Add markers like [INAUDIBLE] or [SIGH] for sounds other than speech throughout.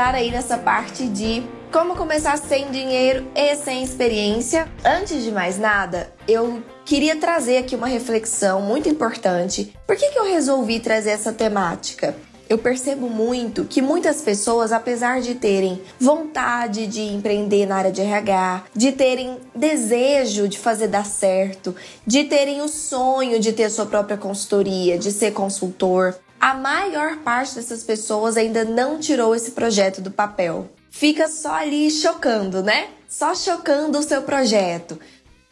Entrar aí nessa parte de como começar sem dinheiro e sem experiência. Antes de mais nada, eu queria trazer aqui uma reflexão muito importante. Por que, que eu resolvi trazer essa temática? Eu percebo muito que muitas pessoas, apesar de terem vontade de empreender na área de RH, de terem desejo de fazer dar certo, de terem o sonho de ter sua própria consultoria, de ser consultor, a maior parte dessas pessoas ainda não tirou esse projeto do papel. Fica só ali chocando, né? Só chocando o seu projeto.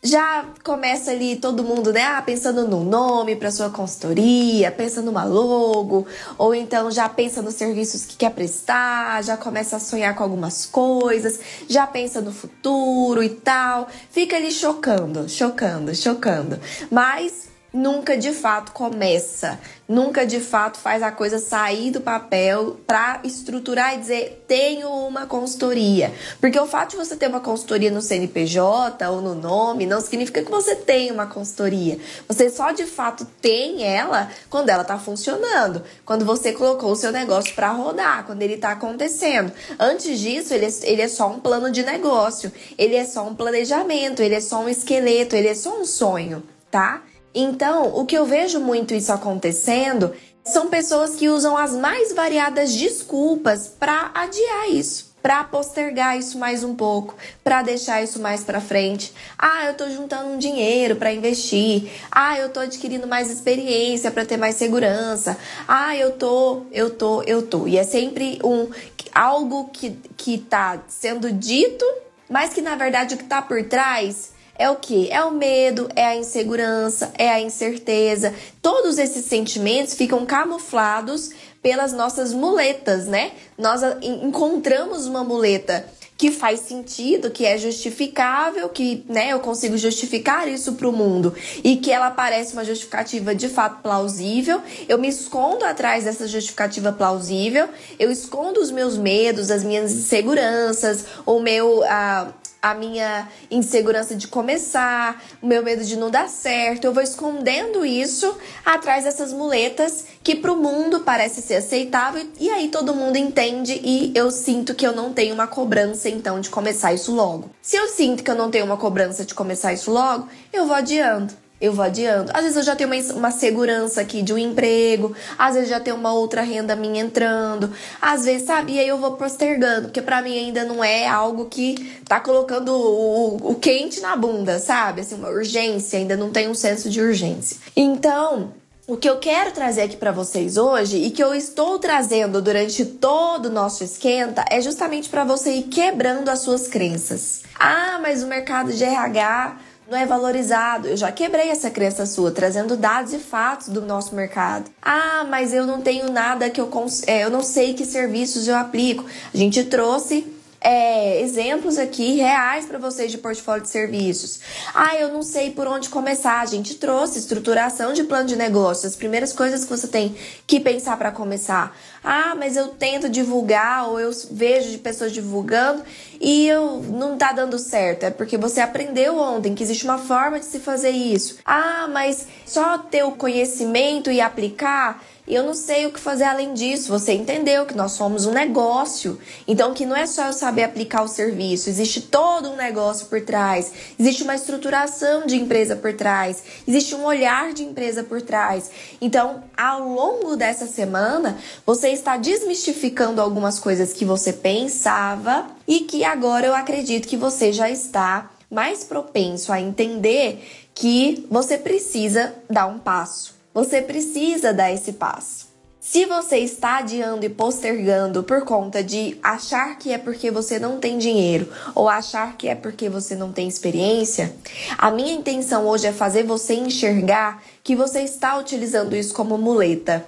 Já começa ali todo mundo, né? Ah, pensando no nome para sua consultoria, pensa numa logo, ou então já pensa nos serviços que quer prestar, já começa a sonhar com algumas coisas, já pensa no futuro e tal. Fica ali chocando, chocando, chocando. Mas nunca de fato começa, nunca de fato faz a coisa sair do papel para estruturar e dizer tenho uma consultoria. Porque o fato de você ter uma consultoria no CNPJ ou no nome não significa que você tem uma consultoria. Você só de fato tem ela quando ela está funcionando, quando você colocou o seu negócio para rodar, quando ele está acontecendo. Antes disso, ele é, ele é só um plano de negócio, ele é só um planejamento, ele é só um esqueleto, ele é só um sonho, tá? Então, o que eu vejo muito isso acontecendo são pessoas que usam as mais variadas desculpas para adiar isso, para postergar isso mais um pouco, para deixar isso mais para frente. Ah, eu tô juntando um dinheiro para investir. Ah, eu tô adquirindo mais experiência para ter mais segurança. Ah, eu tô, eu tô, eu tô. E é sempre um algo que que tá sendo dito, mas que na verdade o que tá por trás é o que? É o medo, é a insegurança, é a incerteza. Todos esses sentimentos ficam camuflados pelas nossas muletas, né? Nós encontramos uma muleta que faz sentido, que é justificável, que né, eu consigo justificar isso para o mundo e que ela parece uma justificativa de fato plausível, eu me escondo atrás dessa justificativa plausível, eu escondo os meus medos, as minhas inseguranças, o meu. Uh, a minha insegurança de começar, o meu medo de não dar certo. Eu vou escondendo isso atrás dessas muletas que para o mundo parece ser aceitável e aí todo mundo entende e eu sinto que eu não tenho uma cobrança então de começar isso logo. Se eu sinto que eu não tenho uma cobrança de começar isso logo, eu vou adiando eu vou adiando. Às vezes eu já tenho uma, uma segurança aqui de um emprego, às vezes já tenho uma outra renda minha entrando, às vezes, sabe? E aí eu vou postergando, porque para mim ainda não é algo que tá colocando o, o, o quente na bunda, sabe? Assim, uma urgência, ainda não tem um senso de urgência. Então, o que eu quero trazer aqui para vocês hoje e que eu estou trazendo durante todo o nosso esquenta é justamente para você ir quebrando as suas crenças. Ah, mas o mercado de RH não é valorizado. Eu já quebrei essa crença sua, trazendo dados e fatos do nosso mercado. Ah, mas eu não tenho nada que eu cons... É, eu não sei que serviços eu aplico. A gente trouxe é, exemplos aqui reais para vocês de portfólio de serviços. Ah, eu não sei por onde começar. A gente trouxe estruturação de plano de negócio, as primeiras coisas que você tem que pensar para começar. Ah, mas eu tento divulgar ou eu vejo de pessoas divulgando e eu não tá dando certo. É porque você aprendeu ontem que existe uma forma de se fazer isso. Ah, mas só ter o conhecimento e aplicar e eu não sei o que fazer além disso. Você entendeu que nós somos um negócio. Então, que não é só eu saber aplicar o serviço, existe todo um negócio por trás, existe uma estruturação de empresa por trás, existe um olhar de empresa por trás. Então, ao longo dessa semana, você está desmistificando algumas coisas que você pensava e que agora eu acredito que você já está mais propenso a entender que você precisa dar um passo. Você precisa dar esse passo. Se você está adiando e postergando por conta de achar que é porque você não tem dinheiro ou achar que é porque você não tem experiência, a minha intenção hoje é fazer você enxergar que você está utilizando isso como muleta.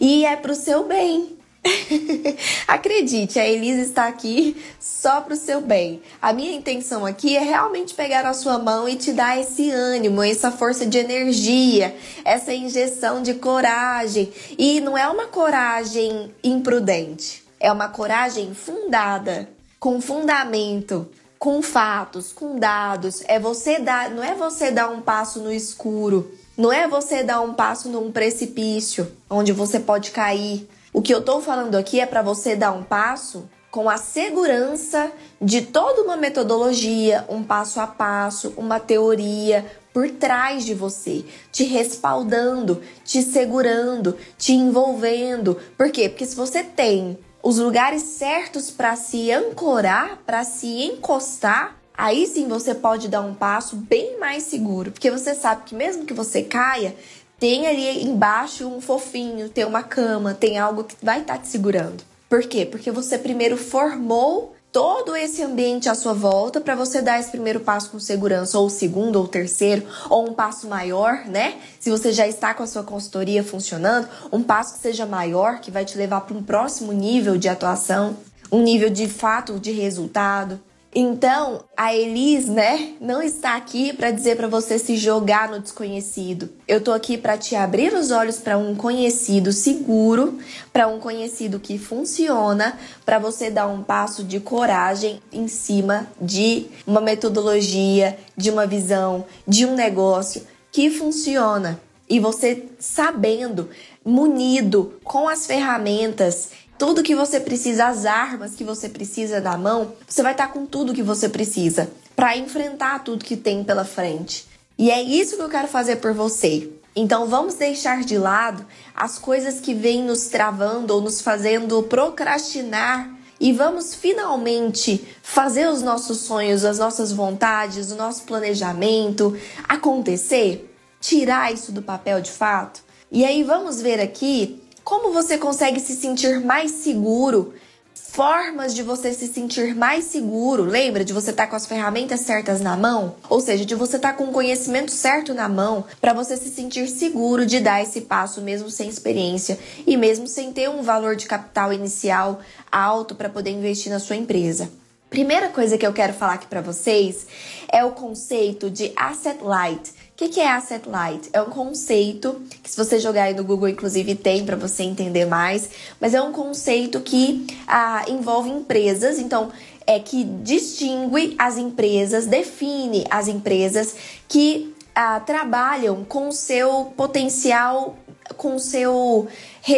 E é pro seu bem. [LAUGHS] Acredite, a Elisa está aqui só para o seu bem. A minha intenção aqui é realmente pegar a sua mão e te dar esse ânimo, essa força de energia, essa injeção de coragem. E não é uma coragem imprudente, é uma coragem fundada, com fundamento, com fatos, com dados. É você dar, não é você dar um passo no escuro, não é você dar um passo num precipício onde você pode cair. O que eu estou falando aqui é para você dar um passo com a segurança de toda uma metodologia, um passo a passo, uma teoria por trás de você, te respaldando, te segurando, te envolvendo. Por quê? Porque se você tem os lugares certos para se ancorar, para se encostar, aí sim você pode dar um passo bem mais seguro, porque você sabe que mesmo que você caia, tem ali embaixo um fofinho, tem uma cama, tem algo que vai estar tá te segurando. Por quê? Porque você primeiro formou todo esse ambiente à sua volta para você dar esse primeiro passo com segurança, ou o segundo, ou o terceiro, ou um passo maior, né? Se você já está com a sua consultoria funcionando, um passo que seja maior, que vai te levar para um próximo nível de atuação, um nível de fato de resultado. Então, a Elis, né, não está aqui para dizer para você se jogar no desconhecido. Eu tô aqui para te abrir os olhos para um conhecido seguro, para um conhecido que funciona, para você dar um passo de coragem em cima de uma metodologia, de uma visão, de um negócio que funciona. E você sabendo, munido com as ferramentas tudo que você precisa, as armas que você precisa da mão, você vai estar com tudo que você precisa para enfrentar tudo que tem pela frente. E é isso que eu quero fazer por você. Então vamos deixar de lado as coisas que vêm nos travando ou nos fazendo procrastinar e vamos finalmente fazer os nossos sonhos, as nossas vontades, o nosso planejamento acontecer, tirar isso do papel de fato. E aí vamos ver aqui como você consegue se sentir mais seguro? Formas de você se sentir mais seguro. Lembra de você estar tá com as ferramentas certas na mão? Ou seja, de você estar tá com o conhecimento certo na mão para você se sentir seguro de dar esse passo mesmo sem experiência e mesmo sem ter um valor de capital inicial alto para poder investir na sua empresa. Primeira coisa que eu quero falar aqui para vocês é o conceito de asset light o que, é Asset Light? É um conceito que, se você jogar aí no Google, inclusive, tem para você entender mais, mas é um conceito que ah, envolve empresas, então é que distingue as empresas, define as empresas que ah, trabalham com seu potencial, com seu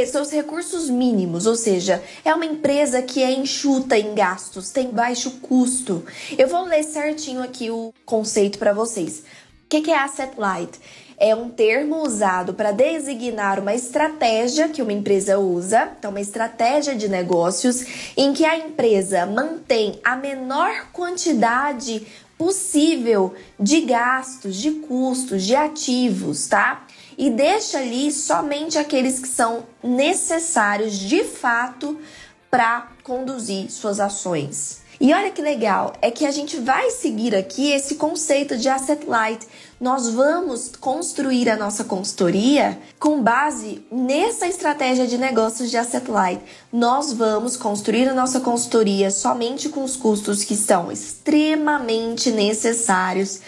seus recursos mínimos, ou seja, é uma empresa que é enxuta em gastos, tem baixo custo. Eu vou ler certinho aqui o conceito para vocês que, que é asset light? É um termo usado para designar uma estratégia que uma empresa usa, então uma estratégia de negócios em que a empresa mantém a menor quantidade possível de gastos, de custos, de ativos, tá? E deixa ali somente aqueles que são necessários de fato para conduzir suas ações. E olha que legal, é que a gente vai seguir aqui esse conceito de asset light. Nós vamos construir a nossa consultoria com base nessa estratégia de negócios de asset light. Nós vamos construir a nossa consultoria somente com os custos que são extremamente necessários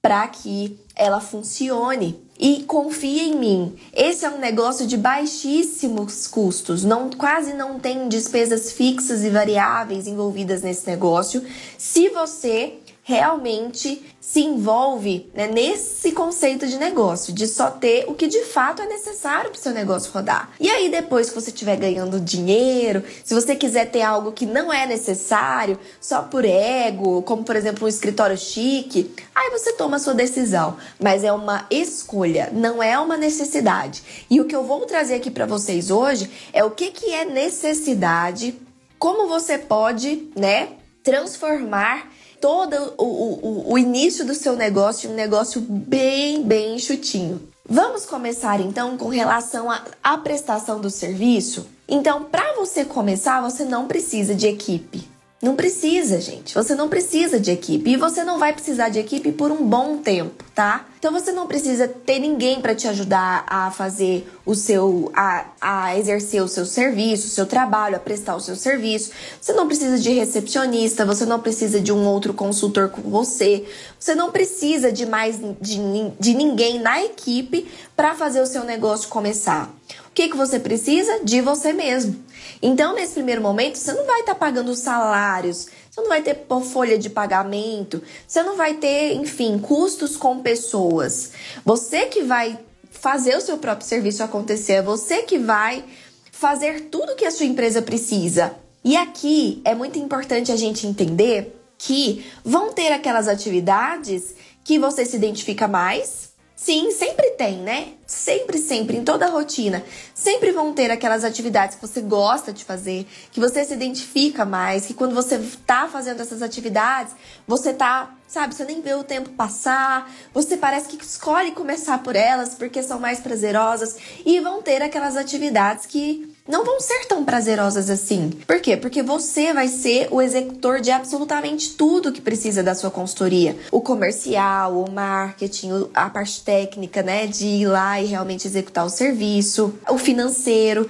para que ela funcione. E confia em mim. Esse é um negócio de baixíssimos custos. Não quase não tem despesas fixas e variáveis envolvidas nesse negócio. Se você realmente se envolve né, nesse conceito de negócio, de só ter o que de fato é necessário para o seu negócio rodar. E aí, depois que você estiver ganhando dinheiro, se você quiser ter algo que não é necessário, só por ego, como por exemplo um escritório chique, aí você toma a sua decisão. Mas é uma escolha, não é uma necessidade. E o que eu vou trazer aqui para vocês hoje é o que, que é necessidade, como você pode, né, transformar todo o, o, o início do seu negócio um negócio bem, bem chutinho. Vamos começar então com relação à prestação do serviço? Então, para você começar, você não precisa de equipe. Não precisa, gente. Você não precisa de equipe. E você não vai precisar de equipe por um bom tempo, tá? Então você não precisa ter ninguém para te ajudar a fazer o seu a, a exercer o seu serviço, o seu trabalho, a prestar o seu serviço. Você não precisa de recepcionista, você não precisa de um outro consultor com você. Você não precisa de mais de, de ninguém na equipe para fazer o seu negócio começar. O que, que você precisa? De você mesmo. Então, nesse primeiro momento, você não vai estar tá pagando salários, você não vai ter folha de pagamento, você não vai ter, enfim, custos com pessoas. Você que vai fazer o seu próprio serviço acontecer, é você que vai fazer tudo que a sua empresa precisa. E aqui é muito importante a gente entender que vão ter aquelas atividades que você se identifica mais, Sim, sempre tem, né? Sempre, sempre, em toda a rotina. Sempre vão ter aquelas atividades que você gosta de fazer, que você se identifica mais, que quando você tá fazendo essas atividades, você tá, sabe, você nem vê o tempo passar, você parece que escolhe começar por elas porque são mais prazerosas. E vão ter aquelas atividades que não vão ser tão prazerosas assim. Por quê? Porque você vai ser o executor de absolutamente tudo que precisa da sua consultoria. O comercial, o marketing, a parte técnica, né? De ir lá e realmente executar o serviço, o financeiro,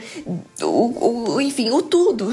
o, o enfim, o tudo.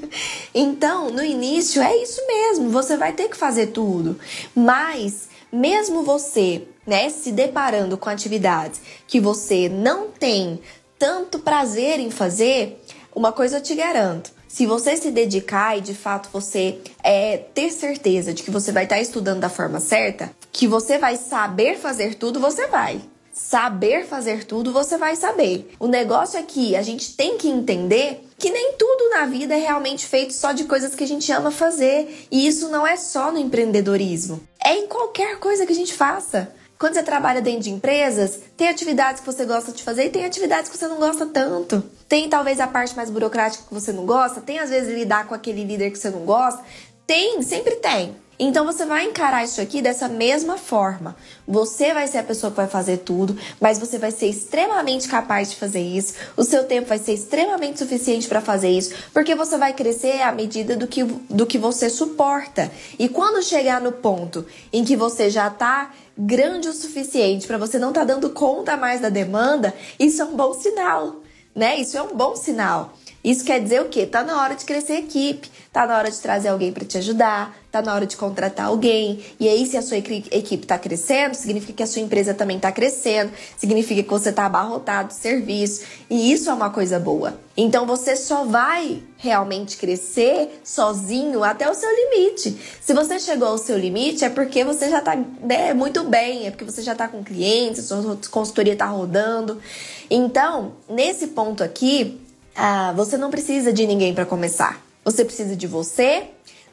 [LAUGHS] então, no início é isso mesmo, você vai ter que fazer tudo. Mas, mesmo você né, se deparando com atividades que você não tem tanto prazer em fazer, uma coisa eu te garanto. Se você se dedicar e de fato você é, ter certeza de que você vai estar estudando da forma certa, que você vai saber fazer tudo, você vai. Saber fazer tudo, você vai saber. O negócio é que a gente tem que entender que nem tudo na vida é realmente feito só de coisas que a gente ama fazer. E isso não é só no empreendedorismo. É em qualquer coisa que a gente faça. Quando você trabalha dentro de empresas, tem atividades que você gosta de fazer e tem atividades que você não gosta tanto. Tem talvez a parte mais burocrática que você não gosta, tem às vezes lidar com aquele líder que você não gosta. Tem, sempre tem. Então você vai encarar isso aqui dessa mesma forma. Você vai ser a pessoa que vai fazer tudo, mas você vai ser extremamente capaz de fazer isso. O seu tempo vai ser extremamente suficiente para fazer isso, porque você vai crescer à medida do que, do que você suporta. E quando chegar no ponto em que você já está grande o suficiente para você não estar tá dando conta mais da demanda, isso é um bom sinal, né? Isso é um bom sinal. Isso quer dizer o quê? Tá na hora de crescer equipe, tá na hora de trazer alguém para te ajudar, tá na hora de contratar alguém. E aí, se a sua equipe tá crescendo, significa que a sua empresa também tá crescendo, significa que você tá abarrotado de serviço, e isso é uma coisa boa. Então você só vai realmente crescer sozinho até o seu limite. Se você chegou ao seu limite, é porque você já tá né, muito bem, é porque você já tá com clientes, sua consultoria tá rodando. Então, nesse ponto aqui, ah, você não precisa de ninguém para começar. Você precisa de você,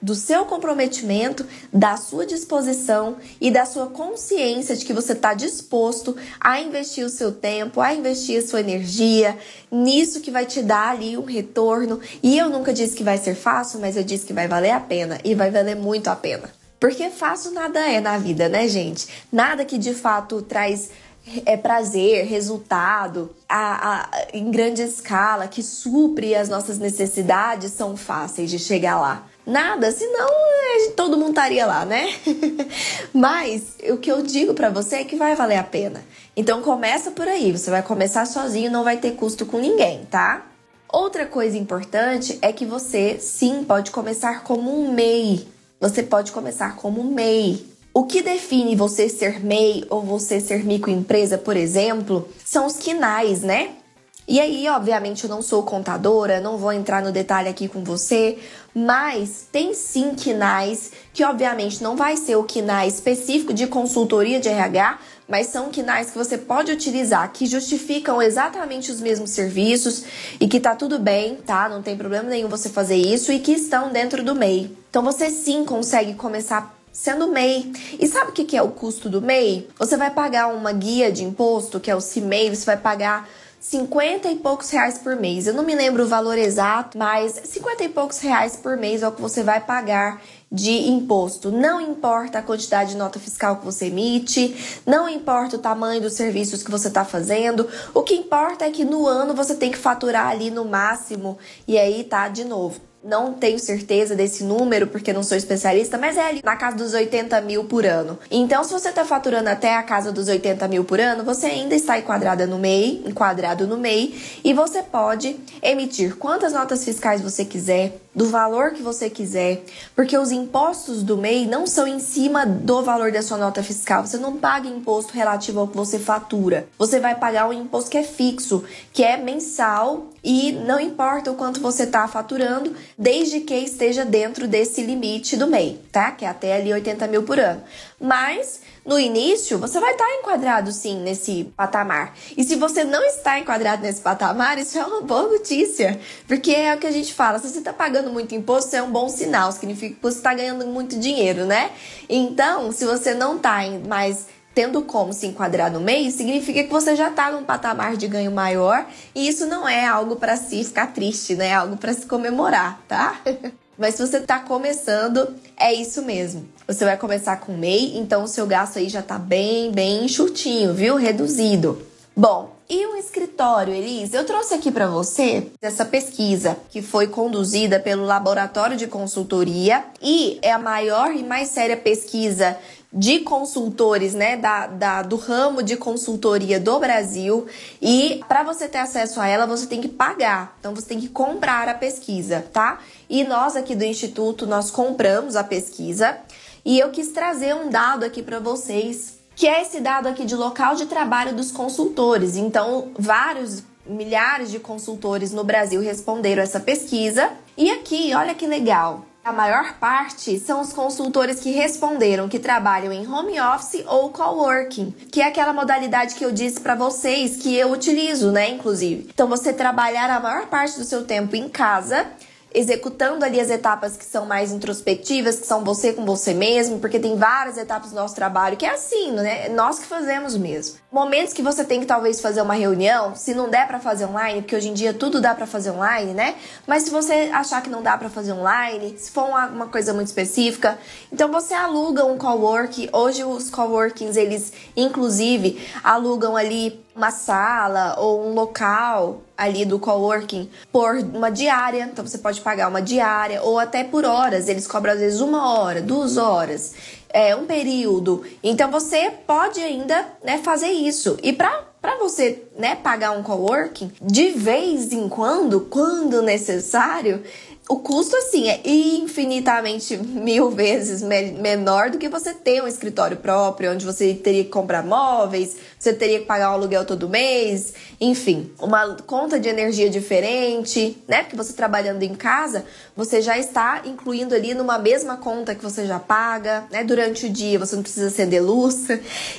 do seu comprometimento, da sua disposição e da sua consciência de que você está disposto a investir o seu tempo, a investir a sua energia nisso que vai te dar ali um retorno. E eu nunca disse que vai ser fácil, mas eu disse que vai valer a pena e vai valer muito a pena. Porque fácil nada é na vida, né, gente? Nada que de fato traz é, prazer, resultado a, a, em grande escala, que supre as nossas necessidades, são fáceis de chegar lá. Nada, senão é, todo mundo estaria lá, né? [LAUGHS] Mas o que eu digo para você é que vai valer a pena. Então começa por aí, você vai começar sozinho, não vai ter custo com ninguém, tá? Outra coisa importante é que você sim pode começar como um MEI. Você pode começar como um MEI. O que define você ser MEI ou você ser microempresa, por exemplo, são os quinais, né? E aí, obviamente, eu não sou contadora, não vou entrar no detalhe aqui com você, mas tem sim quinais que, obviamente, não vai ser o quinai específico de consultoria de RH, mas são quinais que você pode utilizar que justificam exatamente os mesmos serviços e que tá tudo bem, tá? Não tem problema nenhum você fazer isso e que estão dentro do MEI. Então você sim consegue começar sendo MEI. E sabe o que é o custo do MEI? Você vai pagar uma guia de imposto, que é o CIMEI, você vai pagar 50 e poucos reais por mês. Eu não me lembro o valor exato, mas 50 e poucos reais por mês é o que você vai pagar de imposto. Não importa a quantidade de nota fiscal que você emite, não importa o tamanho dos serviços que você está fazendo. O que importa é que no ano você tem que faturar ali no máximo, e aí tá de novo não tenho certeza desse número porque não sou especialista, mas é ali na casa dos 80 mil por ano. Então, se você está faturando até a casa dos 80 mil por ano, você ainda está enquadrada no MEI, enquadrado no MEI, e você pode emitir quantas notas fiscais você quiser, do valor que você quiser, porque os impostos do MEI não são em cima do valor da sua nota fiscal. Você não paga imposto relativo ao que você fatura. Você vai pagar um imposto que é fixo, que é mensal e não importa o quanto você está faturando, desde que esteja dentro desse limite do MEI, tá? Que é até ali 80 mil por ano. Mas no início, você vai estar enquadrado sim nesse patamar. E se você não está enquadrado nesse patamar, isso é uma boa notícia. Porque é o que a gente fala: se você está pagando muito imposto, é um bom sinal, significa que você está ganhando muito dinheiro, né? Então, se você não está mais tendo como se enquadrar no meio, significa que você já está num patamar de ganho maior e isso não é algo para se ficar triste, né? É algo para se comemorar, tá? [LAUGHS] Mas se você está começando, é isso mesmo. Você vai começar com MEI, então o seu gasto aí já está bem, bem enxutinho, viu? Reduzido. Bom, e o escritório, Elise? Eu trouxe aqui para você essa pesquisa que foi conduzida pelo Laboratório de Consultoria e é a maior e mais séria pesquisa de consultores, né, da, da, do ramo de consultoria do Brasil. E para você ter acesso a ela, você tem que pagar. Então você tem que comprar a pesquisa, tá? E nós aqui do Instituto, nós compramos a pesquisa. E eu quis trazer um dado aqui para vocês, que é esse dado aqui de local de trabalho dos consultores. Então, vários milhares de consultores no Brasil responderam essa pesquisa. E aqui, olha que legal. A maior parte são os consultores que responderam que trabalham em home office ou coworking, que é aquela modalidade que eu disse para vocês que eu utilizo, né, inclusive. Então você trabalhar a maior parte do seu tempo em casa executando ali as etapas que são mais introspectivas, que são você com você mesmo, porque tem várias etapas do nosso trabalho que é assim, né? É nós que fazemos mesmo. Momentos que você tem que talvez fazer uma reunião, se não der para fazer online, porque hoje em dia tudo dá para fazer online, né? Mas se você achar que não dá para fazer online, se for uma coisa muito específica, então você aluga um cowork. Hoje os coworkings, eles inclusive alugam ali uma sala ou um local ali do coworking por uma diária. Então você pode pagar uma diária ou até por horas. Eles cobram às vezes uma hora, duas horas, é, um período. Então você pode ainda né, fazer isso. E para para você, né, pagar um coworking, de vez em quando, quando necessário, o custo, assim, é infinitamente mil vezes me menor do que você ter um escritório próprio, onde você teria que comprar móveis, você teria que pagar um aluguel todo mês, enfim, uma conta de energia diferente, né? Porque você trabalhando em casa, você já está incluindo ali numa mesma conta que você já paga, né? Durante o dia você não precisa acender luz.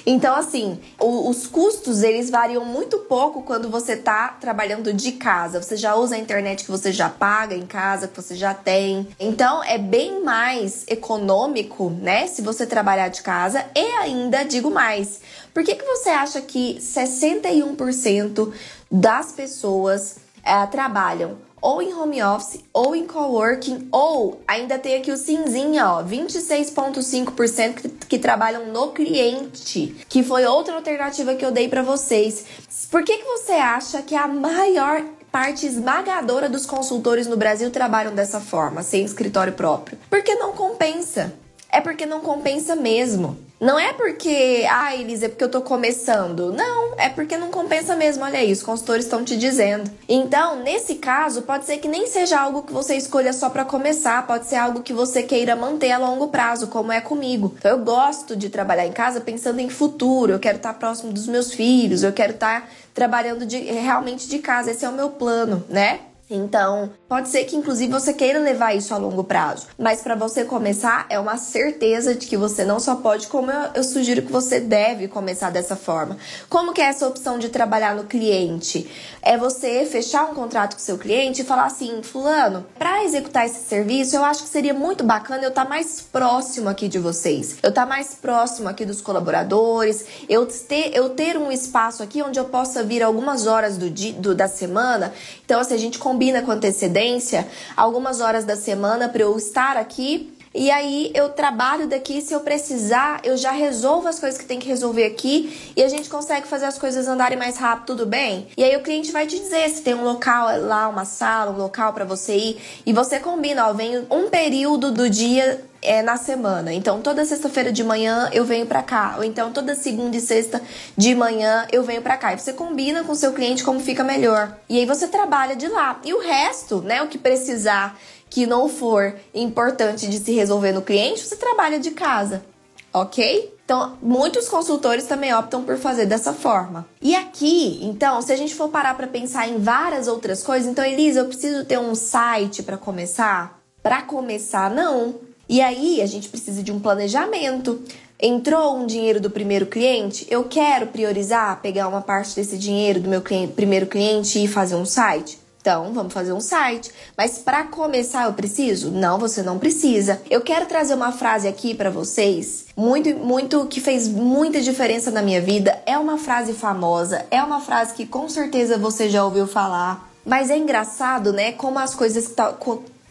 Então, assim, o, os custos eles variam muito pouco quando você está trabalhando de casa. Você já usa a internet que você já paga em casa, você já tem. Então é bem mais econômico, né? Se você trabalhar de casa. E ainda digo mais. Por que, que você acha que 61% das pessoas é, trabalham ou em home office, ou em coworking, ou ainda tem aqui o cinzinha, ó, 26,5% que, que trabalham no cliente, que foi outra alternativa que eu dei para vocês. Por que, que você acha que a maior parte esmagadora dos consultores no Brasil trabalham dessa forma, sem escritório próprio. Porque não compensa. É porque não compensa mesmo. Não é porque, ah, Elisa, é porque eu tô começando. Não, é porque não compensa mesmo. Olha aí, os consultores estão te dizendo. Então, nesse caso, pode ser que nem seja algo que você escolha só para começar, pode ser algo que você queira manter a longo prazo, como é comigo. Então, eu gosto de trabalhar em casa pensando em futuro. Eu quero estar próximo dos meus filhos, eu quero estar trabalhando de, realmente de casa. Esse é o meu plano, né? Então, pode ser que inclusive você queira levar isso a longo prazo, mas para você começar é uma certeza de que você não só pode, como eu, eu, sugiro que você deve começar dessa forma. Como que é essa opção de trabalhar no cliente? É você fechar um contrato com seu cliente e falar assim, fulano, para executar esse serviço, eu acho que seria muito bacana eu estar tá mais próximo aqui de vocês. Eu estar tá mais próximo aqui dos colaboradores, eu ter, eu ter um espaço aqui onde eu possa vir algumas horas do dia, do, da semana. Então, assim, a gente combina com antecedência algumas horas da semana para eu estar aqui e aí eu trabalho daqui, se eu precisar, eu já resolvo as coisas que tem que resolver aqui e a gente consegue fazer as coisas andarem mais rápido, tudo bem? E aí o cliente vai te dizer se tem um local lá, uma sala, um local para você ir e você combina, ó, vem um período do dia é, na semana. Então, toda sexta-feira de manhã eu venho para cá, ou então toda segunda e sexta de manhã eu venho para cá. E você combina com o seu cliente como fica melhor. E aí você trabalha de lá. E o resto, né, o que precisar que não for importante de se resolver no cliente, você trabalha de casa, ok? Então, muitos consultores também optam por fazer dessa forma. E aqui, então, se a gente for parar para pensar em várias outras coisas, então, Elisa, eu preciso ter um site para começar? Para começar, não. E aí, a gente precisa de um planejamento. Entrou um dinheiro do primeiro cliente, eu quero priorizar, pegar uma parte desse dinheiro do meu cliente, primeiro cliente e fazer um site. Então, vamos fazer um site. Mas para começar, eu preciso? Não, você não precisa. Eu quero trazer uma frase aqui para vocês, muito, muito que fez muita diferença na minha vida. É uma frase famosa, é uma frase que com certeza você já ouviu falar. Mas é engraçado, né? Como as coisas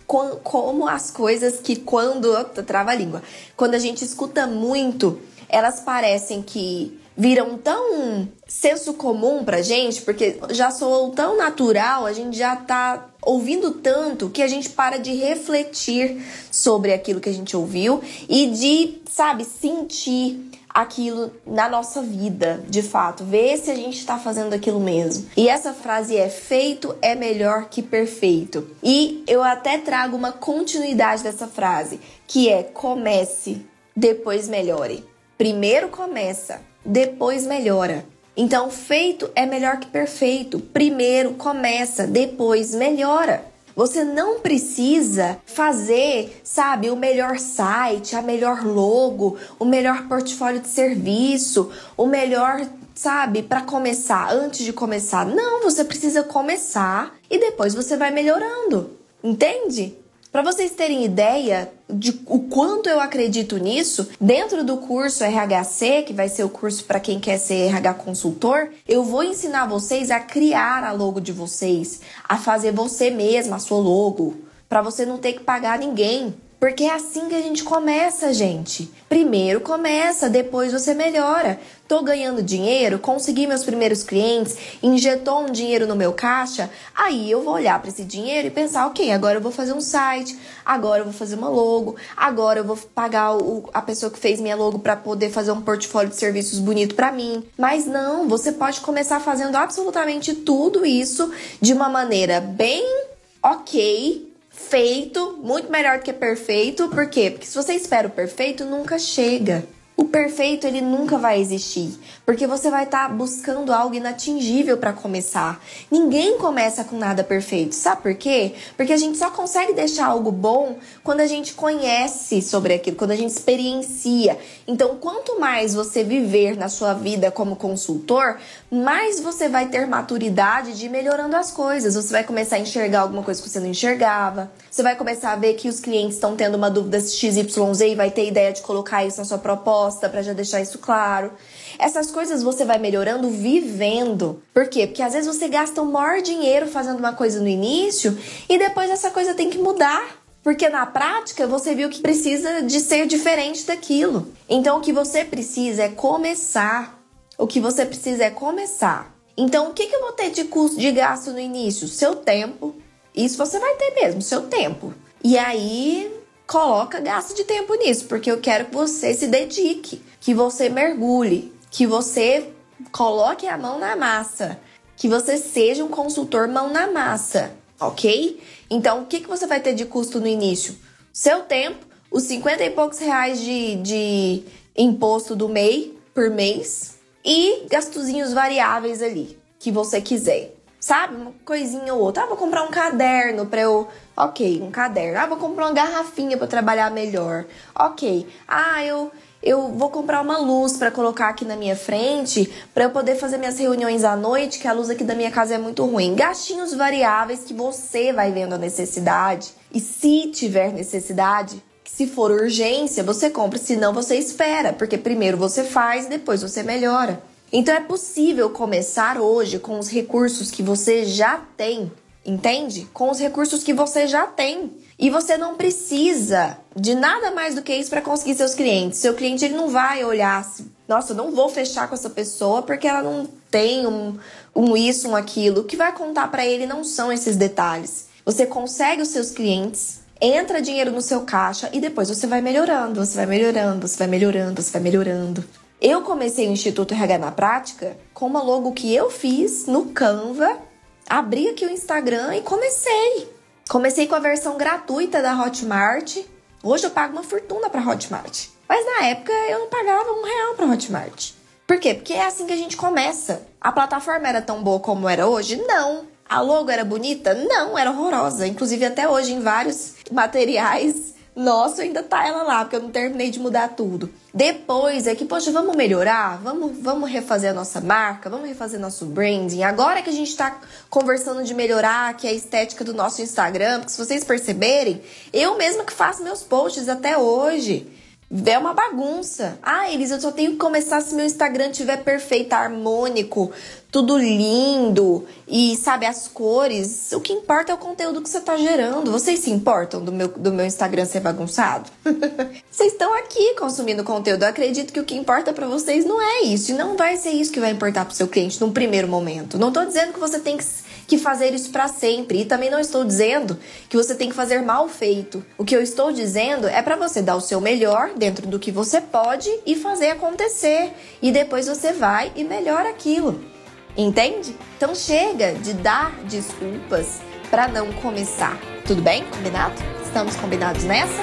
como as coisas que quando trava a língua, quando a gente escuta muito, elas parecem que viram tão senso comum pra gente, porque já soou tão natural, a gente já tá ouvindo tanto que a gente para de refletir sobre aquilo que a gente ouviu e de, sabe, sentir aquilo na nossa vida, de fato, ver se a gente está fazendo aquilo mesmo. E essa frase é feito é melhor que perfeito. E eu até trago uma continuidade dessa frase, que é comece, depois melhore. Primeiro começa, depois melhora. Então, feito é melhor que perfeito. Primeiro começa, depois melhora. Você não precisa fazer, sabe, o melhor site, a melhor logo, o melhor portfólio de serviço, o melhor, sabe, para começar, antes de começar. Não, você precisa começar e depois você vai melhorando. Entende? Para vocês terem ideia de o quanto eu acredito nisso, dentro do curso RHC, que vai ser o curso para quem quer ser RH consultor, eu vou ensinar vocês a criar a logo de vocês, a fazer você mesma a sua logo, para você não ter que pagar ninguém. Porque é assim que a gente começa, gente. Primeiro começa, depois você melhora. Tô ganhando dinheiro, consegui meus primeiros clientes, injetou um dinheiro no meu caixa, aí eu vou olhar para esse dinheiro e pensar, ok, agora eu vou fazer um site, agora eu vou fazer uma logo, agora eu vou pagar o, a pessoa que fez minha logo para poder fazer um portfólio de serviços bonito para mim. Mas não, você pode começar fazendo absolutamente tudo isso de uma maneira bem ok, feito, muito melhor do que perfeito. Por quê? Porque se você espera o perfeito, nunca chega. O perfeito ele nunca vai existir, porque você vai estar tá buscando algo inatingível para começar. Ninguém começa com nada perfeito, sabe por quê? Porque a gente só consegue deixar algo bom quando a gente conhece sobre aquilo, quando a gente experiencia. Então, quanto mais você viver na sua vida como consultor, mais você vai ter maturidade de ir melhorando as coisas. Você vai começar a enxergar alguma coisa que você não enxergava. Você vai começar a ver que os clientes estão tendo uma dúvida XYZ e vai ter ideia de colocar isso na sua proposta para já deixar isso claro. Essas coisas você vai melhorando vivendo. Por quê? Porque às vezes você gasta o maior dinheiro fazendo uma coisa no início e depois essa coisa tem que mudar. Porque na prática você viu que precisa de ser diferente daquilo. Então o que você precisa é começar. O que você precisa é começar. Então o que, que eu vou ter de custo de gasto no início? Seu tempo. Isso você vai ter mesmo, seu tempo. E aí coloca gasto de tempo nisso, porque eu quero que você se dedique, que você mergulhe, que você coloque a mão na massa, que você seja um consultor mão na massa, ok? Então, o que, que você vai ter de custo no início? Seu tempo, os 50 e poucos reais de, de imposto do MEI por mês e gastozinhos variáveis ali, que você quiser. Sabe? Uma coisinha ou outra. Ah, vou comprar um caderno para eu. Ok, um caderno. Ah, vou comprar uma garrafinha para trabalhar melhor. Ok. Ah, eu eu vou comprar uma luz para colocar aqui na minha frente para eu poder fazer minhas reuniões à noite, que a luz aqui da minha casa é muito ruim. Gastinhos variáveis que você vai vendo a necessidade. E se tiver necessidade, se for urgência, você compra, se não você espera, porque primeiro você faz, depois você melhora. Então é possível começar hoje com os recursos que você já tem, entende? Com os recursos que você já tem. E você não precisa de nada mais do que isso para conseguir seus clientes. Seu cliente ele não vai olhar assim, nossa, eu não vou fechar com essa pessoa porque ela não tem um, um isso, um aquilo. O que vai contar para ele não são esses detalhes. Você consegue os seus clientes, entra dinheiro no seu caixa e depois você vai melhorando, você vai melhorando, você vai melhorando, você vai melhorando. Eu comecei o Instituto RH na prática com uma logo que eu fiz no Canva, abri aqui o Instagram e comecei. Comecei com a versão gratuita da Hotmart. Hoje eu pago uma fortuna para Hotmart. Mas na época eu não pagava um real para Hotmart. Por quê? Porque é assim que a gente começa. A plataforma era tão boa como era hoje? Não. A logo era bonita? Não, era horrorosa. Inclusive até hoje em vários [LAUGHS] materiais nossa, ainda tá ela lá, porque eu não terminei de mudar tudo. Depois é que, poxa, vamos melhorar, vamos, vamos refazer a nossa marca, vamos refazer nosso branding. Agora que a gente tá conversando de melhorar aqui a estética do nosso Instagram, porque se vocês perceberem, eu mesma que faço meus posts até hoje. É uma bagunça. Ah, Elisa, eu só tenho que começar se meu Instagram tiver perfeito, harmônico, tudo lindo e sabe as cores. O que importa é o conteúdo que você está gerando. Vocês se importam do meu, do meu Instagram ser bagunçado? [LAUGHS] vocês estão aqui consumindo conteúdo. Eu acredito que o que importa para vocês não é isso. E não vai ser isso que vai importar para o seu cliente num primeiro momento. Não estou dizendo que você tem que que fazer isso para sempre. E também não estou dizendo que você tem que fazer mal feito. O que eu estou dizendo é para você dar o seu melhor dentro do que você pode e fazer acontecer. E depois você vai e melhora aquilo. Entende? Então chega de dar desculpas para não começar. Tudo bem? Combinado? Estamos combinados nessa?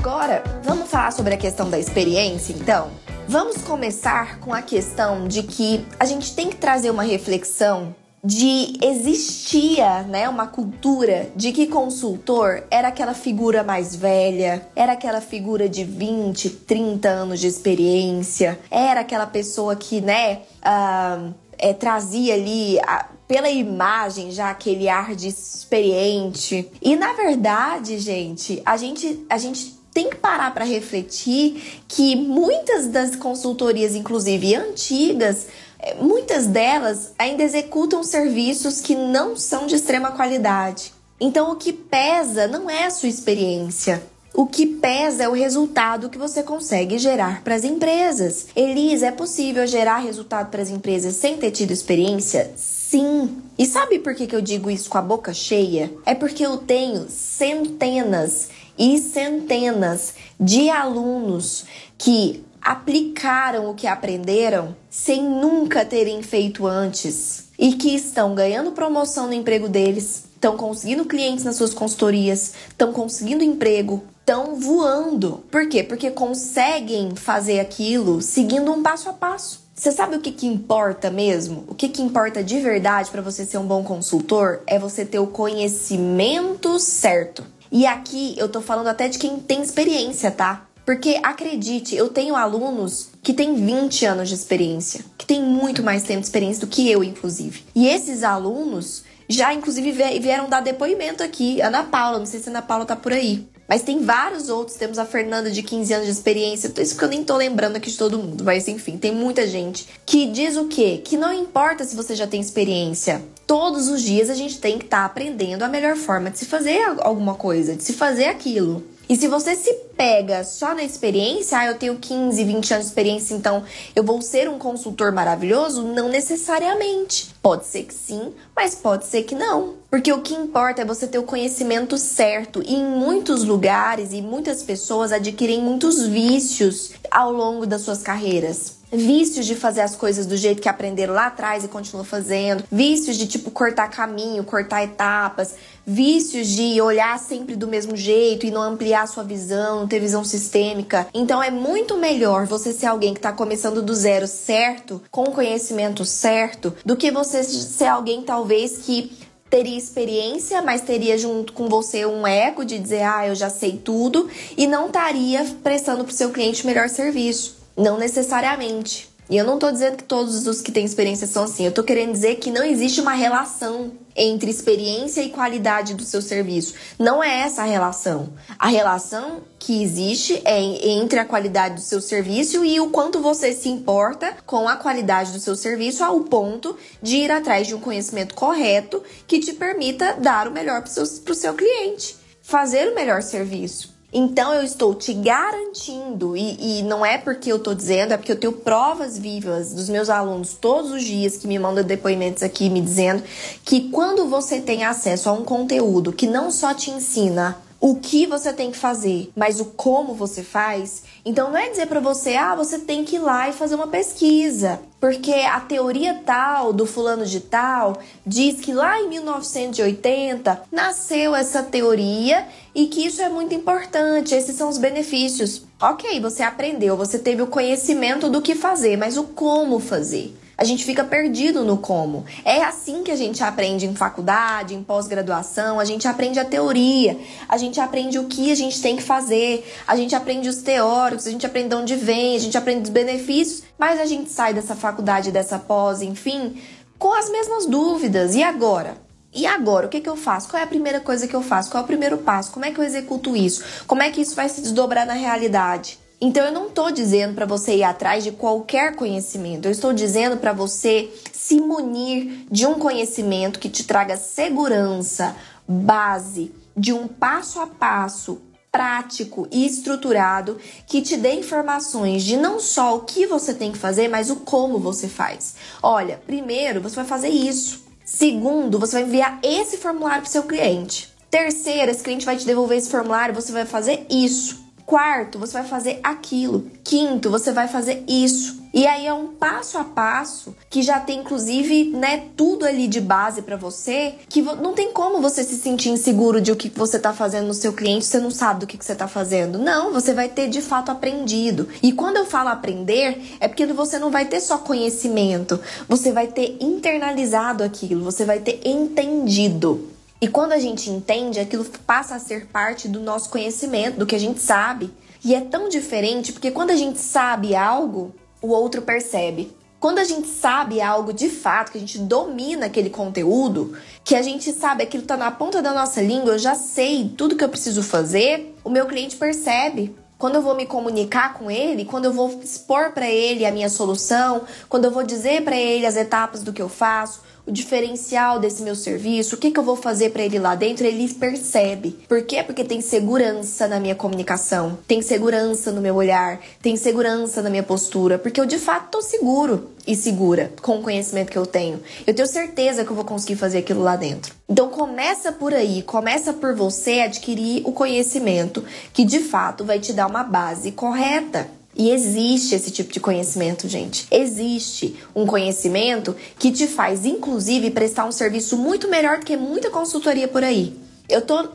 Agora, vamos falar sobre a questão da experiência, então? Vamos começar com a questão de que a gente tem que trazer uma reflexão de existia, né, uma cultura de que consultor era aquela figura mais velha, era aquela figura de 20, 30 anos de experiência, era aquela pessoa que, né, uh, é, trazia ali a, pela imagem já aquele ar de experiente. E na verdade, gente, a gente a gente tem que parar para refletir que muitas das consultorias, inclusive antigas, eh, muitas delas ainda executam serviços que não são de extrema qualidade. Então, o que pesa não é a sua experiência. O que pesa é o resultado que você consegue gerar para as empresas. Elisa, é possível gerar resultado para as empresas sem ter tido experiência? Sim. E sabe por que, que eu digo isso com a boca cheia? É porque eu tenho centenas e centenas de alunos que aplicaram o que aprenderam sem nunca terem feito antes e que estão ganhando promoção no emprego deles, estão conseguindo clientes nas suas consultorias, estão conseguindo emprego, estão voando. Por quê? Porque conseguem fazer aquilo seguindo um passo a passo. Você sabe o que, que importa mesmo? O que, que importa de verdade para você ser um bom consultor? É você ter o conhecimento certo. E aqui eu tô falando até de quem tem experiência, tá? Porque acredite, eu tenho alunos que têm 20 anos de experiência, que têm muito mais tempo de experiência do que eu, inclusive. E esses alunos já, inclusive, vieram dar depoimento aqui. Ana Paula, não sei se a Ana Paula tá por aí. Mas tem vários outros. Temos a Fernanda de 15 anos de experiência. Isso que eu nem tô lembrando aqui de todo mundo. Mas enfim, tem muita gente que diz o quê? Que não importa se você já tem experiência. Todos os dias a gente tem que estar tá aprendendo a melhor forma de se fazer alguma coisa, de se fazer aquilo. E se você se pega só na experiência, ah, eu tenho 15, 20 anos de experiência, então eu vou ser um consultor maravilhoso? Não necessariamente. Pode ser que sim, mas pode ser que não. Porque o que importa é você ter o conhecimento certo. E em muitos lugares e muitas pessoas adquirem muitos vícios ao longo das suas carreiras vícios de fazer as coisas do jeito que aprenderam lá atrás e continuam fazendo, vícios de tipo cortar caminho, cortar etapas, vícios de olhar sempre do mesmo jeito e não ampliar sua visão, não ter visão sistêmica. Então é muito melhor você ser alguém que está começando do zero certo, com o conhecimento certo, do que você ser alguém talvez que teria experiência, mas teria junto com você um ego de dizer, ah, eu já sei tudo, e não estaria prestando para o seu cliente melhor serviço. Não necessariamente. E eu não tô dizendo que todos os que têm experiência são assim. Eu tô querendo dizer que não existe uma relação entre experiência e qualidade do seu serviço. Não é essa a relação. A relação que existe é entre a qualidade do seu serviço e o quanto você se importa com a qualidade do seu serviço ao ponto de ir atrás de um conhecimento correto que te permita dar o melhor para o seu, seu cliente, fazer o melhor serviço. Então eu estou te garantindo, e, e, não é porque eu estou dizendo, é porque eu tenho provas vivas dos meus alunos todos os dias que me mandam depoimentos aqui me dizendo que quando você tem acesso a um conteúdo que não só te ensina o que você tem que fazer, mas o como você faz. Então não é dizer para você, ah, você tem que ir lá e fazer uma pesquisa, porque a teoria tal do fulano de tal diz que lá em 1980 nasceu essa teoria e que isso é muito importante, esses são os benefícios. OK, você aprendeu, você teve o conhecimento do que fazer, mas o como fazer? a gente fica perdido no como. É assim que a gente aprende em faculdade, em pós-graduação, a gente aprende a teoria, a gente aprende o que a gente tem que fazer, a gente aprende os teóricos, a gente aprende de onde vem, a gente aprende os benefícios, mas a gente sai dessa faculdade, dessa pós, enfim, com as mesmas dúvidas. E agora? E agora, o que, que eu faço? Qual é a primeira coisa que eu faço? Qual é o primeiro passo? Como é que eu executo isso? Como é que isso vai se desdobrar na realidade? Então eu não estou dizendo para você ir atrás de qualquer conhecimento, eu estou dizendo para você se munir de um conhecimento que te traga segurança, base, de um passo a passo prático e estruturado que te dê informações de não só o que você tem que fazer, mas o como você faz. Olha, primeiro você vai fazer isso. Segundo, você vai enviar esse formulário para seu cliente. Terceiro, esse cliente vai te devolver esse formulário, você vai fazer isso. Quarto, você vai fazer aquilo. Quinto, você vai fazer isso. E aí é um passo a passo que já tem inclusive, né, tudo ali de base para você, que não tem como você se sentir inseguro de o que você tá fazendo no seu cliente, você não sabe do que você tá fazendo. Não, você vai ter de fato aprendido. E quando eu falo aprender, é porque você não vai ter só conhecimento, você vai ter internalizado aquilo, você vai ter entendido. E quando a gente entende, aquilo passa a ser parte do nosso conhecimento, do que a gente sabe. E é tão diferente porque quando a gente sabe algo, o outro percebe. Quando a gente sabe algo de fato, que a gente domina aquele conteúdo, que a gente sabe aquilo tá na ponta da nossa língua, eu já sei tudo que eu preciso fazer, o meu cliente percebe. Quando eu vou me comunicar com ele, quando eu vou expor para ele a minha solução, quando eu vou dizer para ele as etapas do que eu faço, o diferencial desse meu serviço, o que, que eu vou fazer para ele lá dentro, ele percebe. Por quê? Porque tem segurança na minha comunicação, tem segurança no meu olhar, tem segurança na minha postura, porque eu de fato tô seguro e segura com o conhecimento que eu tenho. Eu tenho certeza que eu vou conseguir fazer aquilo lá dentro. Então começa por aí, começa por você adquirir o conhecimento que de fato vai te dar uma base correta. E existe esse tipo de conhecimento, gente. Existe um conhecimento que te faz, inclusive, prestar um serviço muito melhor do que muita consultoria por aí. Eu tô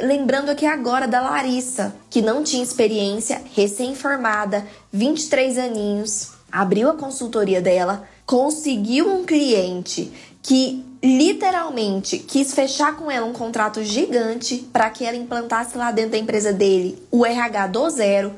lembrando aqui agora da Larissa, que não tinha experiência, recém-formada, 23 aninhos, abriu a consultoria dela, conseguiu um cliente que literalmente quis fechar com ela um contrato gigante para que ela implantasse lá dentro da empresa dele o RH do zero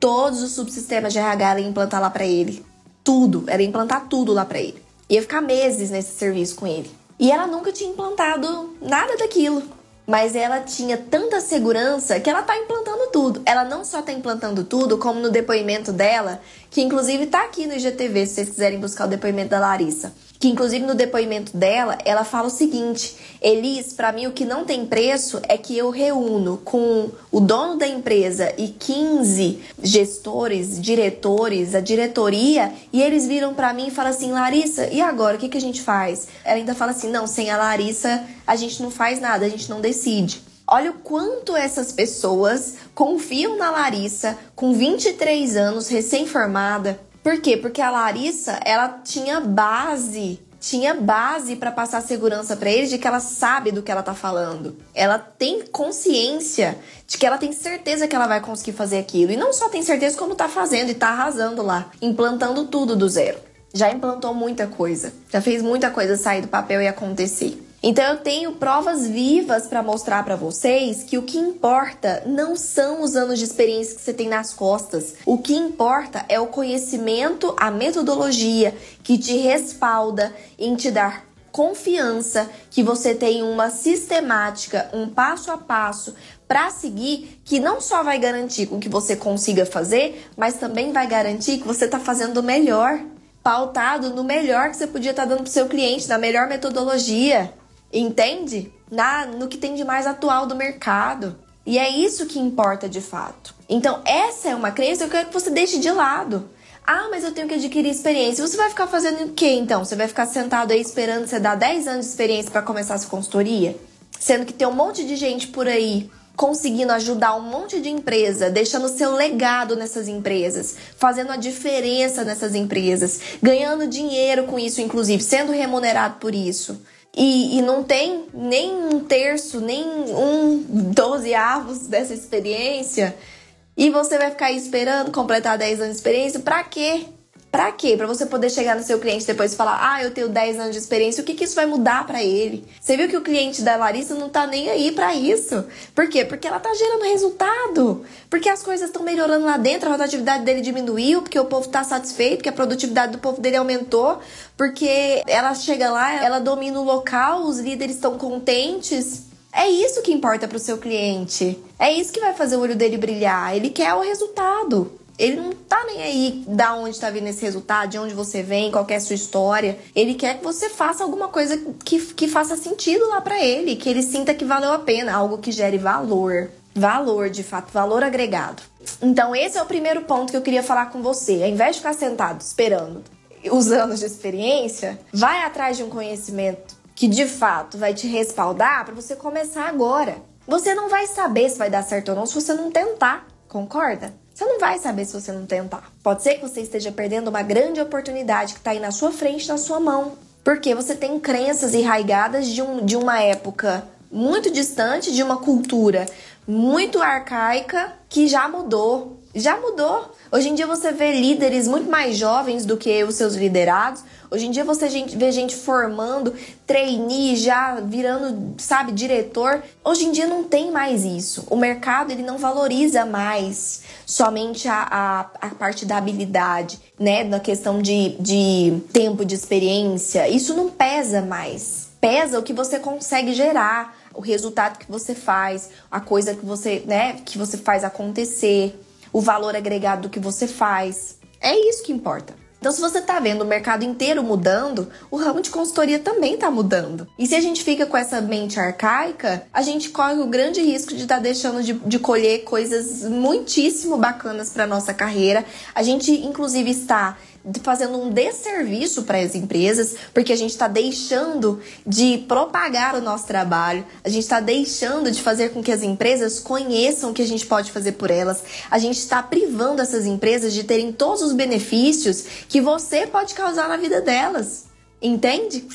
todos os subsistemas de RH ela ia implantar lá para ele. Tudo, era implantar tudo lá para ele. Ia ficar meses nesse serviço com ele. E ela nunca tinha implantado nada daquilo. Mas ela tinha tanta segurança que ela tá implantando tudo. Ela não só tá implantando tudo, como no depoimento dela, que inclusive tá aqui no IGTV, se vocês quiserem buscar o depoimento da Larissa que inclusive no depoimento dela, ela fala o seguinte: Elis, para mim o que não tem preço é que eu reúno com o dono da empresa e 15 gestores, diretores, a diretoria, e eles viram para mim e falam assim: Larissa, e agora? O que, que a gente faz? Ela ainda fala assim: não, sem a Larissa a gente não faz nada, a gente não decide. Olha o quanto essas pessoas confiam na Larissa, com 23 anos, recém-formada, por quê? Porque a Larissa, ela tinha base, tinha base para passar segurança para eles de que ela sabe do que ela tá falando. Ela tem consciência de que ela tem certeza que ela vai conseguir fazer aquilo. E não só tem certeza como tá fazendo e tá arrasando lá, implantando tudo do zero. Já implantou muita coisa, já fez muita coisa sair do papel e acontecer. Então eu tenho provas vivas para mostrar para vocês que o que importa não são os anos de experiência que você tem nas costas. O que importa é o conhecimento, a metodologia que te respalda em te dar confiança que você tem uma sistemática, um passo a passo para seguir que não só vai garantir com que você consiga fazer, mas também vai garantir que você está fazendo o melhor, pautado no melhor que você podia estar tá dando para seu cliente, na melhor metodologia, entende? Na no que tem de mais atual do mercado. E é isso que importa de fato. Então, essa é uma crença que eu quero que você deixe de lado. Ah, mas eu tenho que adquirir experiência. Você vai ficar fazendo o quê então? Você vai ficar sentado aí esperando você dar 10 anos de experiência para começar a sua consultoria? Sendo que tem um monte de gente por aí conseguindo ajudar um monte de empresa, deixando seu legado nessas empresas, fazendo a diferença nessas empresas, ganhando dinheiro com isso, inclusive, sendo remunerado por isso. E, e não tem nem um terço, nem um dozeavos dessa experiência e você vai ficar esperando completar 10 anos de experiência? Pra quê? Pra quê? Pra você poder chegar no seu cliente depois e falar: Ah, eu tenho 10 anos de experiência, o que, que isso vai mudar para ele? Você viu que o cliente da Larissa não tá nem aí para isso. Por quê? Porque ela tá gerando resultado. Porque as coisas estão melhorando lá dentro, a rotatividade dele diminuiu, porque o povo tá satisfeito, porque a produtividade do povo dele aumentou, porque ela chega lá, ela domina o local, os líderes estão contentes. É isso que importa para o seu cliente. É isso que vai fazer o olho dele brilhar. Ele quer o resultado. Ele não tá nem aí da onde tá vindo esse resultado, de onde você vem, qual é a sua história. Ele quer que você faça alguma coisa que, que faça sentido lá para ele, que ele sinta que valeu a pena, algo que gere valor. Valor, de fato, valor agregado. Então, esse é o primeiro ponto que eu queria falar com você. Ao invés de ficar sentado esperando os anos de experiência, vai atrás de um conhecimento que de fato vai te respaldar para você começar agora. Você não vai saber se vai dar certo ou não se você não tentar, concorda? Você não vai saber se você não tentar. Pode ser que você esteja perdendo uma grande oportunidade que está aí na sua frente, na sua mão. Porque você tem crenças enraigadas de, um, de uma época muito distante, de uma cultura muito arcaica que já mudou. Já mudou. Hoje em dia você vê líderes muito mais jovens do que os seus liderados. Hoje em dia você vê gente formando, trainee, já virando, sabe, diretor. Hoje em dia não tem mais isso. O mercado ele não valoriza mais somente a, a, a parte da habilidade, né? Na questão de, de tempo de experiência. Isso não pesa mais. Pesa o que você consegue gerar, o resultado que você faz, a coisa que você, né, que você faz acontecer, o valor agregado do que você faz. É isso que importa. Então, se você está vendo o mercado inteiro mudando, o ramo de consultoria também está mudando. E se a gente fica com essa mente arcaica, a gente corre o grande risco de estar tá deixando de, de, colher coisas muitíssimo bacanas para nossa carreira. A gente, inclusive, está fazendo um desserviço para as empresas, porque a gente está deixando de propagar o nosso trabalho, a gente está deixando de fazer com que as empresas conheçam o que a gente pode fazer por elas, a gente está privando essas empresas de terem todos os benefícios que você pode causar na vida delas. Entende?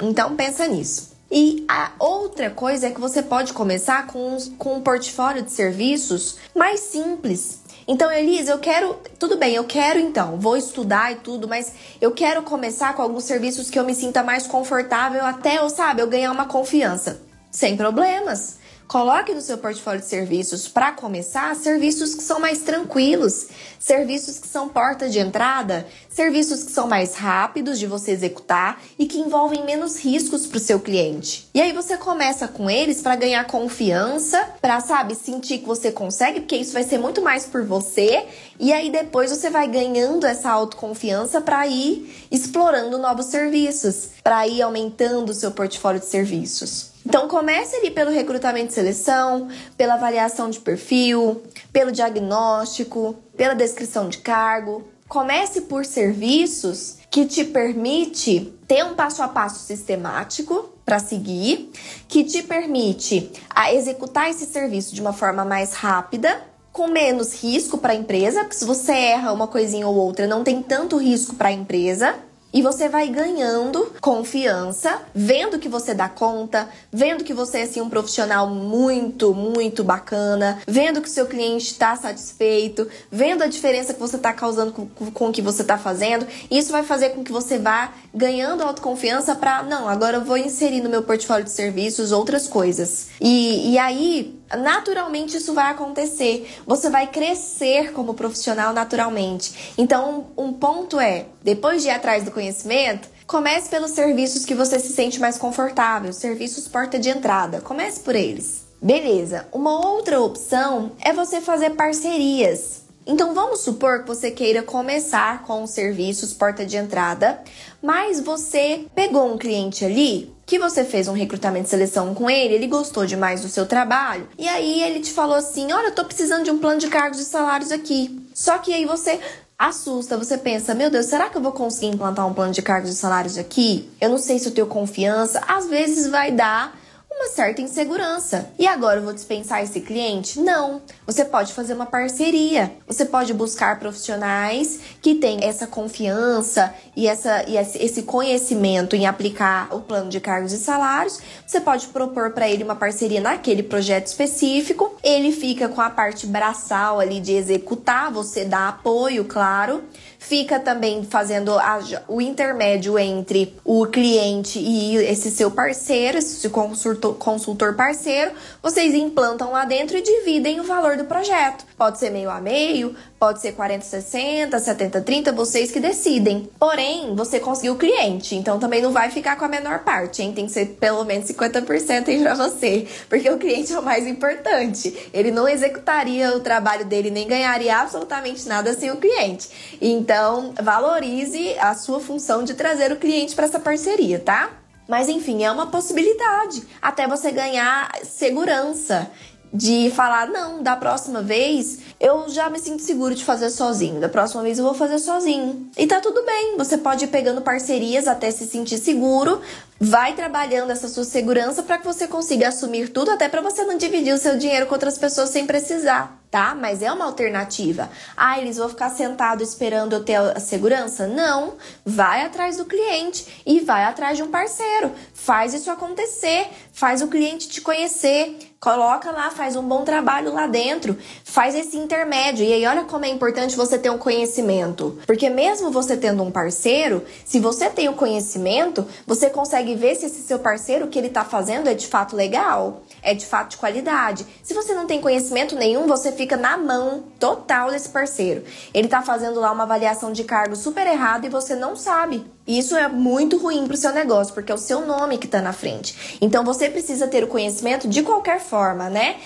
Então pensa nisso. E a outra coisa é que você pode começar com, com um portfólio de serviços mais simples. Então, Elisa, eu quero. Tudo bem, eu quero então, vou estudar e tudo, mas eu quero começar com alguns serviços que eu me sinta mais confortável até eu, sabe, eu ganhar uma confiança. Sem problemas. Coloque no seu portfólio de serviços, para começar, serviços que são mais tranquilos, serviços que são porta de entrada, serviços que são mais rápidos de você executar e que envolvem menos riscos para o seu cliente. E aí você começa com eles para ganhar confiança, para, sabe, sentir que você consegue, porque isso vai ser muito mais por você. E aí depois você vai ganhando essa autoconfiança para ir explorando novos serviços, para ir aumentando o seu portfólio de serviços. Então comece ali pelo recrutamento e seleção, pela avaliação de perfil, pelo diagnóstico, pela descrição de cargo. Comece por serviços que te permite ter um passo a passo sistemático para seguir, que te permite a executar esse serviço de uma forma mais rápida, com menos risco para a empresa, porque se você erra uma coisinha ou outra, não tem tanto risco para a empresa E você vai ganhando confiança, vendo que você dá conta, vendo que você é assim, um profissional muito, muito bacana, vendo que o seu cliente está satisfeito, vendo a diferença que você está causando com, com o que você está fazendo. Isso vai fazer com que você vá ganhando autoconfiança para, não, agora eu vou inserir no meu portfólio de serviços outras coisas. E, e aí, naturalmente, isso vai acontecer. Você vai crescer como profissional naturalmente. Então, um ponto é, depois de ir atrás do conhecimento, comece pelos serviços que você se sente mais confortável, serviços porta de entrada. Comece por eles. Beleza. Uma outra opção é você fazer parcerias. Então vamos supor que você queira começar com os serviços porta de entrada, mas você pegou um cliente ali que você fez um recrutamento de seleção com ele, ele gostou demais do seu trabalho, e aí ele te falou assim: "Olha, eu tô precisando de um plano de cargos e salários aqui". Só que aí você assusta, você pensa, meu Deus, será que eu vou conseguir implantar um plano de cargos e salários aqui? Eu não sei se eu tenho confiança. Às vezes vai dar uma certa insegurança. E agora eu vou dispensar esse cliente? Não. Você pode fazer uma parceria. Você pode buscar profissionais que têm essa confiança e, essa, e esse conhecimento em aplicar o plano de cargos e salários. Você pode propor para ele uma parceria naquele projeto específico. Ele fica com a parte braçal ali de executar, você dá apoio, claro fica também fazendo a, o intermédio entre o cliente e esse seu parceiro, esse consultor, consultor parceiro. Vocês implantam lá dentro e dividem o valor do projeto. Pode ser meio a meio, pode ser 40, 60, 70, 30, vocês que decidem. Porém, você conseguiu o cliente, então também não vai ficar com a menor parte, hein? Tem que ser pelo menos 50% aí pra você, porque o cliente é o mais importante. Ele não executaria o trabalho dele nem ganharia absolutamente nada sem o cliente. Então, valorize a sua função de trazer o cliente para essa parceria, tá? Mas enfim, é uma possibilidade até você ganhar segurança de falar, não, da próxima vez eu já me sinto seguro de fazer sozinho, da próxima vez eu vou fazer sozinho. E tá tudo bem, você pode ir pegando parcerias até se sentir seguro, vai trabalhando essa sua segurança para que você consiga assumir tudo, até para você não dividir o seu dinheiro com outras pessoas sem precisar, tá? Mas é uma alternativa. Ah, eles vão ficar sentado esperando eu ter a segurança? Não, vai atrás do cliente e vai atrás de um parceiro. Faz isso acontecer, faz o cliente te conhecer, Coloca lá, faz um bom trabalho lá dentro, faz esse intermédio. E aí, olha como é importante você ter um conhecimento. Porque mesmo você tendo um parceiro, se você tem o conhecimento, você consegue ver se esse seu parceiro, o que ele tá fazendo é de fato legal, é de fato de qualidade. Se você não tem conhecimento nenhum, você fica na mão total desse parceiro. Ele tá fazendo lá uma avaliação de cargo super errado e você não sabe. Isso é muito ruim para o seu negócio, porque é o seu nome que está na frente. Então você precisa ter o conhecimento de qualquer forma, né?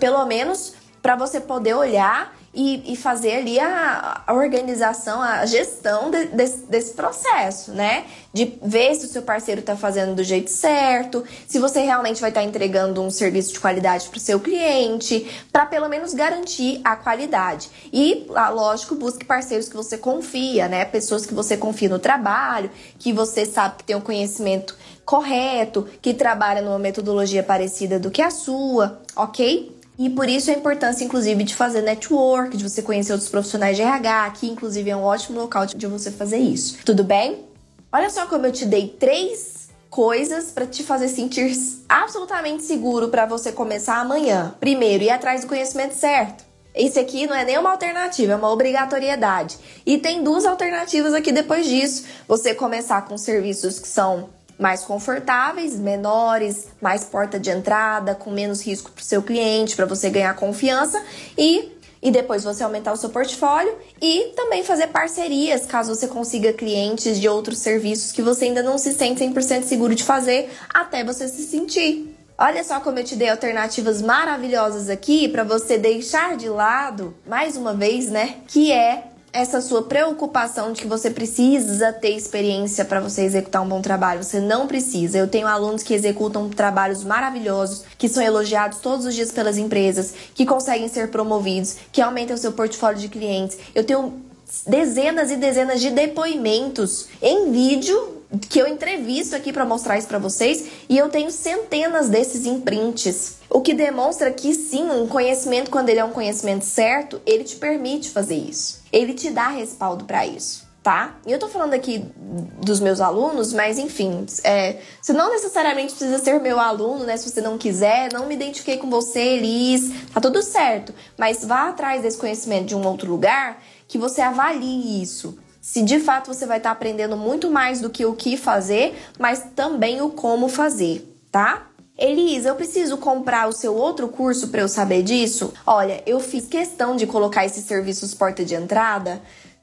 Pelo menos para você poder olhar e, e fazer ali a, a, organização, a gestão de, desse, desse processo, né? De ver se o seu parceiro está fazendo do jeito certo, se você realmente vai estar tá entregando um serviço de qualidade para o seu cliente, para pelo menos garantir a qualidade. E, lógico, busque parceiros que você confia, né? Pessoas que você confia no trabalho, que você sabe que tem um conhecimento correto, que trabalha numa metodologia parecida do que a sua, ok? E por isso a importância, inclusive, de fazer network, de você conhecer outros profissionais de RH, que inclusive é um ótimo local de você fazer isso. Tudo bem? Olha só como eu te dei três coisas para te fazer sentir absolutamente seguro para você começar amanhã. Primeiro, ir atrás do conhecimento certo. Esse aqui não é nem uma alternativa, é uma obrigatoriedade. E tem duas alternativas aqui depois disso. Você começar com serviços que são mais confortáveis, menores, mais porta de entrada, com menos risco para o seu cliente, para você ganhar confiança e e depois você aumentar o seu portfólio e também fazer parcerias, caso você consiga clientes de outros serviços que você ainda não se sente 100% seguro de fazer, até você se sentir. Olha só como eu te dei alternativas maravilhosas aqui para você deixar de lado, mais uma vez, né, que é essa sua preocupação de que você precisa ter experiência para você executar um bom trabalho. Você não precisa. Eu tenho alunos que executam trabalhos maravilhosos, que são elogiados todos os dias pelas empresas, que conseguem ser promovidos, que aumentam o seu portfólio de clientes. Eu tenho dezenas e dezenas de depoimentos em vídeo que eu entrevisto aqui para mostrar isso para vocês e eu tenho centenas desses imprints. O que demonstra que sim, um conhecimento quando ele é um conhecimento certo, ele te permite fazer isso. Ele te dá respaldo para isso. tá? E eu tô falando aqui dos meus alunos, mas enfim, é, você não necessariamente precisa ser meu aluno, né? Se você não quiser, não me identifiquei com você, Elis, tá tudo certo. Mas vá atrás desse conhecimento de um outro lugar que você avalie isso. Se de fato você vai estar tá aprendendo muito mais do que o que fazer, mas também o como fazer, tá? Elisa, eu preciso comprar o seu outro curso para eu saber disso? Olha, eu fiz questão de colocar esses serviços porta de entrada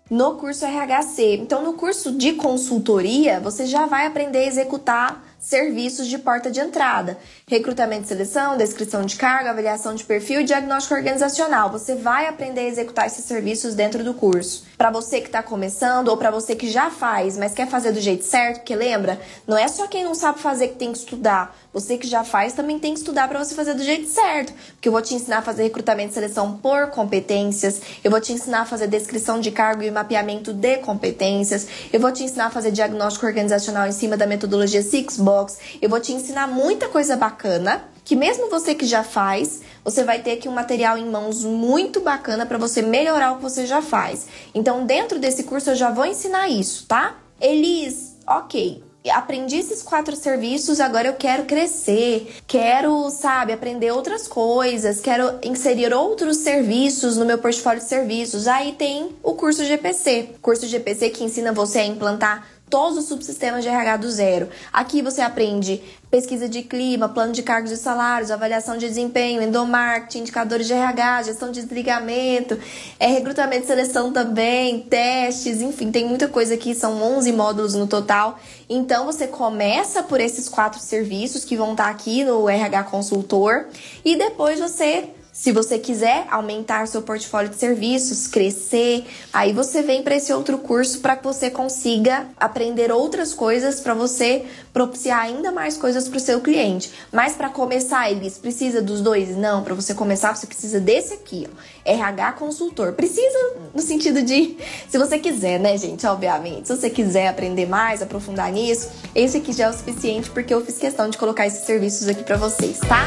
no curso RHC. Então, no curso de consultoria, você já vai aprender a executar serviços de porta de entrada: recrutamento e seleção, descrição de carga, avaliação de perfil e diagnóstico organizacional. Você vai aprender a executar esses serviços dentro do curso. Para você que está começando ou para você que já faz, mas quer fazer do jeito certo, porque lembra, não é só quem não sabe fazer que tem que estudar. Você que já faz também tem que estudar para você fazer do jeito certo. Porque eu vou te ensinar a fazer recrutamento e seleção por competências, eu vou te ensinar a fazer descrição de cargo e mapeamento de competências, eu vou te ensinar a fazer diagnóstico organizacional em cima da metodologia Six Box, eu vou te ensinar muita coisa bacana que mesmo você que já faz, você vai ter aqui um material em mãos muito bacana para você melhorar o que você já faz. Então, dentro desse curso eu já vou ensinar isso, tá? Elis, ok, aprendi esses quatro serviços, agora eu quero crescer, quero, sabe, aprender outras coisas, quero inserir outros serviços no meu portfólio de serviços. Aí tem o curso GPC, curso GPC que ensina você a implantar todos os subsistemas de RH do zero. Aqui você aprende pesquisa de clima, plano de cargos e salários, avaliação de desempenho, endomarketing, indicadores de RH, gestão de desligamento, é, recrutamento e seleção também, testes, enfim, tem muita coisa aqui, são 11 módulos no total. Então você começa por esses quatro serviços que vão estar aqui no RH Consultor e depois você se você quiser aumentar seu portfólio de serviços, crescer, aí você vem para esse outro curso para que você consiga aprender outras coisas para você propiciar ainda mais coisas para o seu cliente. Mas para começar, eles precisa dos dois? Não, para você começar você precisa desse aqui, ó, RH consultor. Precisa no sentido de, se você quiser, né, gente, obviamente. Se você quiser aprender mais, aprofundar nisso, esse aqui já é o suficiente porque eu fiz questão de colocar esses serviços aqui para vocês, tá?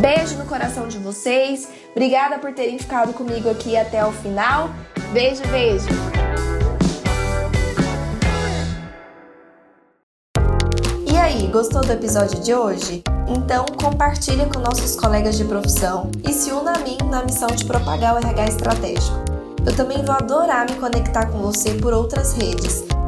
Beijo no coração de vocês. Obrigada por terem ficado comigo aqui até o final. Beijo, beijo. E aí, gostou do episódio de hoje? Então compartilha com nossos colegas de profissão e se una a mim na missão de propagar o RH estratégico. Eu também vou adorar me conectar com você por outras redes